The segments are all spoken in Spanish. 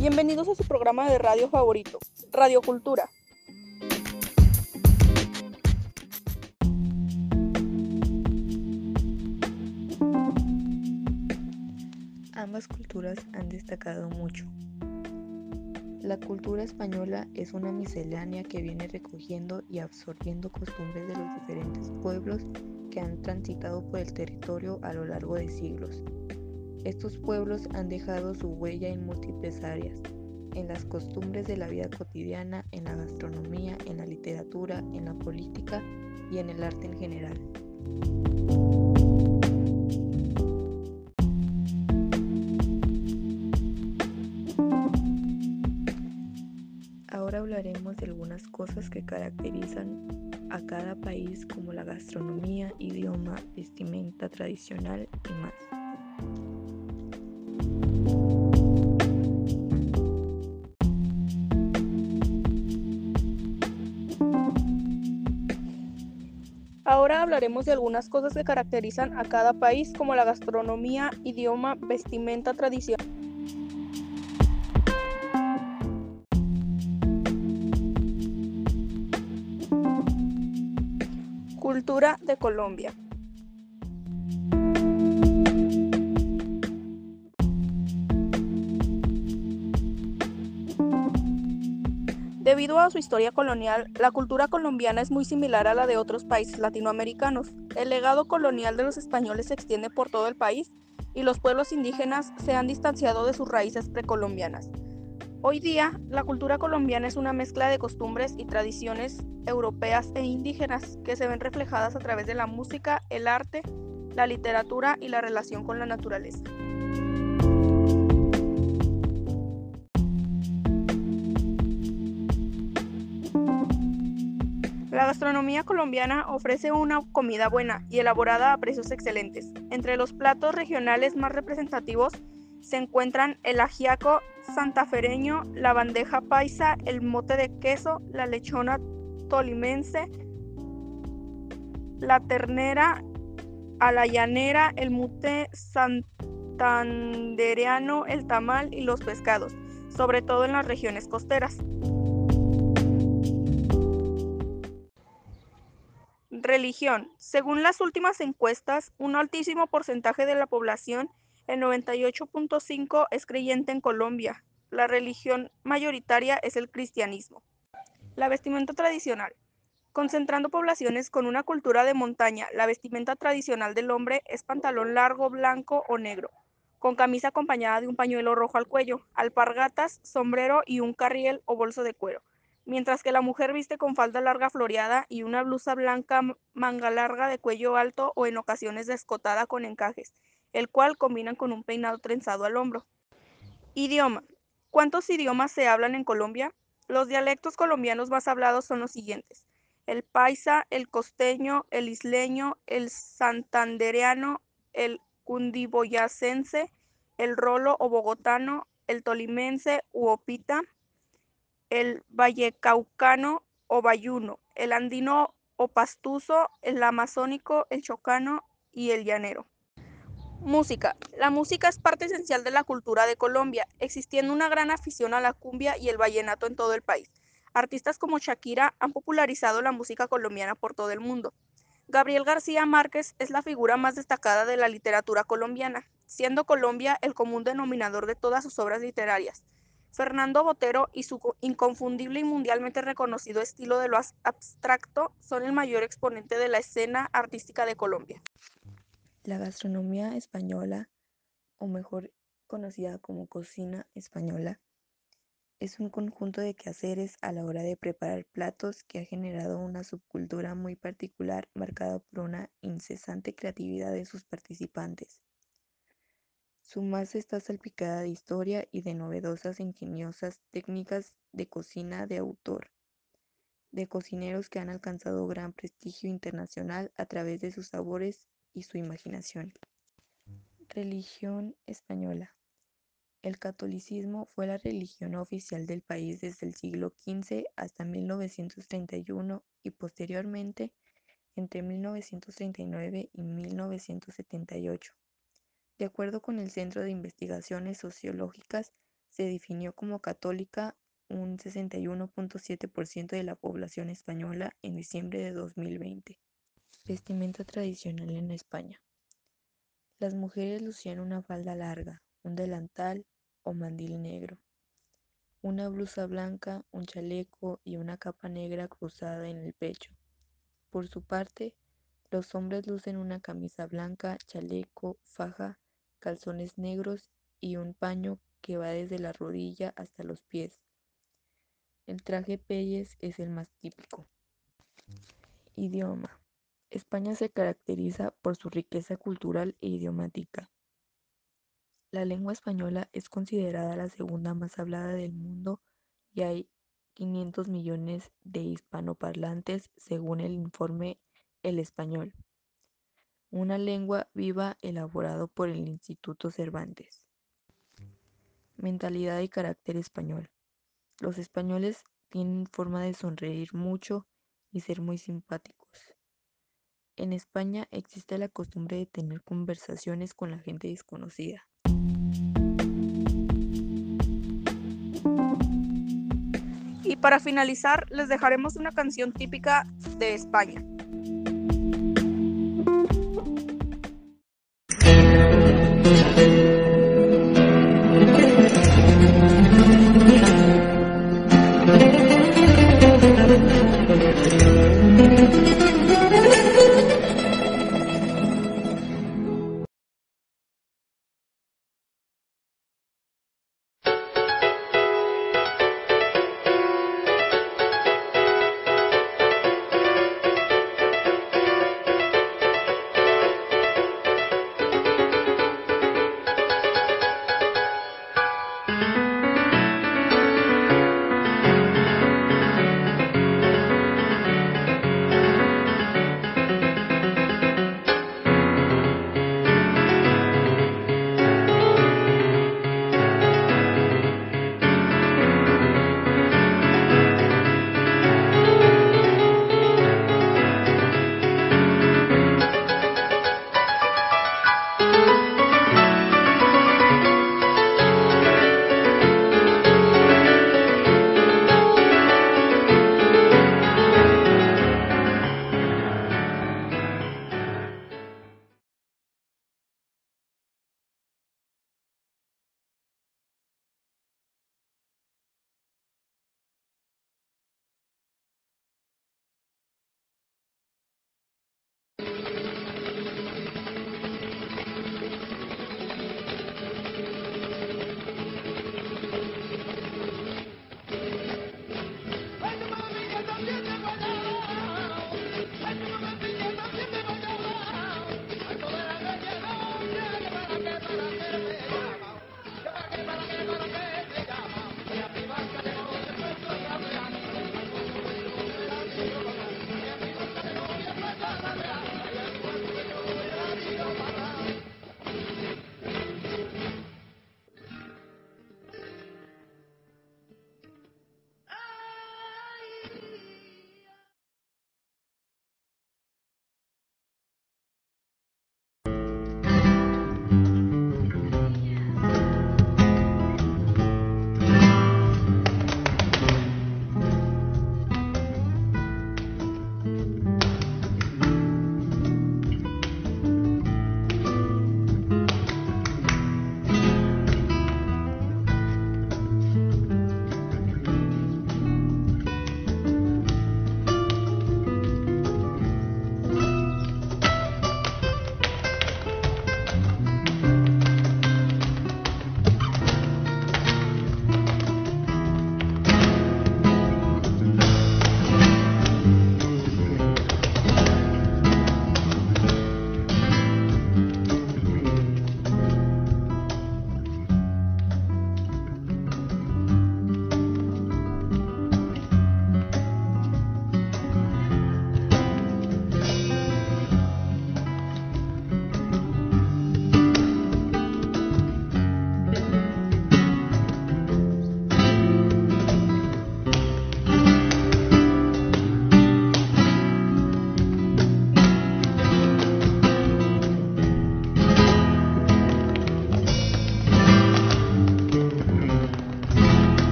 Bienvenidos a su programa de radio favorito, Radio Cultura. Ambas culturas han destacado mucho. La cultura española es una miscelánea que viene recogiendo y absorbiendo costumbres de los diferentes pueblos que han transitado por el territorio a lo largo de siglos. Estos pueblos han dejado su huella en múltiples áreas, en las costumbres de la vida cotidiana, en la gastronomía, en la literatura, en la política y en el arte en general. Ahora hablaremos de algunas cosas que caracterizan a cada país como la gastronomía, idioma, vestimenta tradicional y más. Ahora hablaremos de algunas cosas que caracterizan a cada país como la gastronomía, idioma, vestimenta, tradición. Cultura de Colombia. Debido a su historia colonial, la cultura colombiana es muy similar a la de otros países latinoamericanos. El legado colonial de los españoles se extiende por todo el país y los pueblos indígenas se han distanciado de sus raíces precolombianas. Hoy día, la cultura colombiana es una mezcla de costumbres y tradiciones europeas e indígenas que se ven reflejadas a través de la música, el arte, la literatura y la relación con la naturaleza. La gastronomía colombiana ofrece una comida buena y elaborada a precios excelentes. Entre los platos regionales más representativos se encuentran el ajiaco santafereño, la bandeja paisa, el mote de queso, la lechona tolimense, la ternera a la llanera, el mute santandereano, el tamal y los pescados, sobre todo en las regiones costeras. Religión. Según las últimas encuestas, un altísimo porcentaje de la población, el 98.5, es creyente en Colombia. La religión mayoritaria es el cristianismo. La vestimenta tradicional. Concentrando poblaciones con una cultura de montaña, la vestimenta tradicional del hombre es pantalón largo, blanco o negro, con camisa acompañada de un pañuelo rojo al cuello, alpargatas, sombrero y un carriel o bolso de cuero mientras que la mujer viste con falda larga floreada y una blusa blanca manga larga de cuello alto o en ocasiones descotada con encajes, el cual combinan con un peinado trenzado al hombro. Idioma. ¿Cuántos idiomas se hablan en Colombia? Los dialectos colombianos más hablados son los siguientes. El paisa, el costeño, el isleño, el santandereano, el cundiboyacense, el rolo o bogotano, el tolimense u opita, el vallecaucano o bayuno, el andino o pastuso, el amazónico, el chocano y el llanero. Música. La música es parte esencial de la cultura de Colombia, existiendo una gran afición a la cumbia y el vallenato en todo el país. Artistas como Shakira han popularizado la música colombiana por todo el mundo. Gabriel García Márquez es la figura más destacada de la literatura colombiana, siendo Colombia el común denominador de todas sus obras literarias. Fernando Botero y su inconfundible y mundialmente reconocido estilo de lo abstracto son el mayor exponente de la escena artística de Colombia. La gastronomía española, o mejor conocida como cocina española, es un conjunto de quehaceres a la hora de preparar platos que ha generado una subcultura muy particular marcada por una incesante creatividad de sus participantes. Su masa está salpicada de historia y de novedosas e ingeniosas técnicas de cocina de autor, de cocineros que han alcanzado gran prestigio internacional a través de sus sabores y su imaginación. Religión española. El catolicismo fue la religión oficial del país desde el siglo XV hasta 1931 y posteriormente entre 1939 y 1978. De acuerdo con el Centro de Investigaciones Sociológicas, se definió como católica un 61.7% de la población española en diciembre de 2020. Vestimenta tradicional en España. Las mujeres lucían una falda larga, un delantal o mandil negro, una blusa blanca, un chaleco y una capa negra cruzada en el pecho. Por su parte, los hombres lucen una camisa blanca, chaleco, faja, calzones negros y un paño que va desde la rodilla hasta los pies. El traje peyes es el más típico. Idioma. España se caracteriza por su riqueza cultural e idiomática. La lengua española es considerada la segunda más hablada del mundo y hay 500 millones de hispanoparlantes según el informe El Español, una lengua viva elaborado por el Instituto Cervantes. Mentalidad y carácter español. Los españoles tienen forma de sonreír mucho y ser muy simpáticos. En España existe la costumbre de tener conversaciones con la gente desconocida. Y para finalizar, les dejaremos una canción típica de España.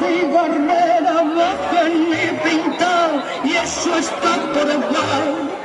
Cigarrera bajan mi pintado y eso está por igual.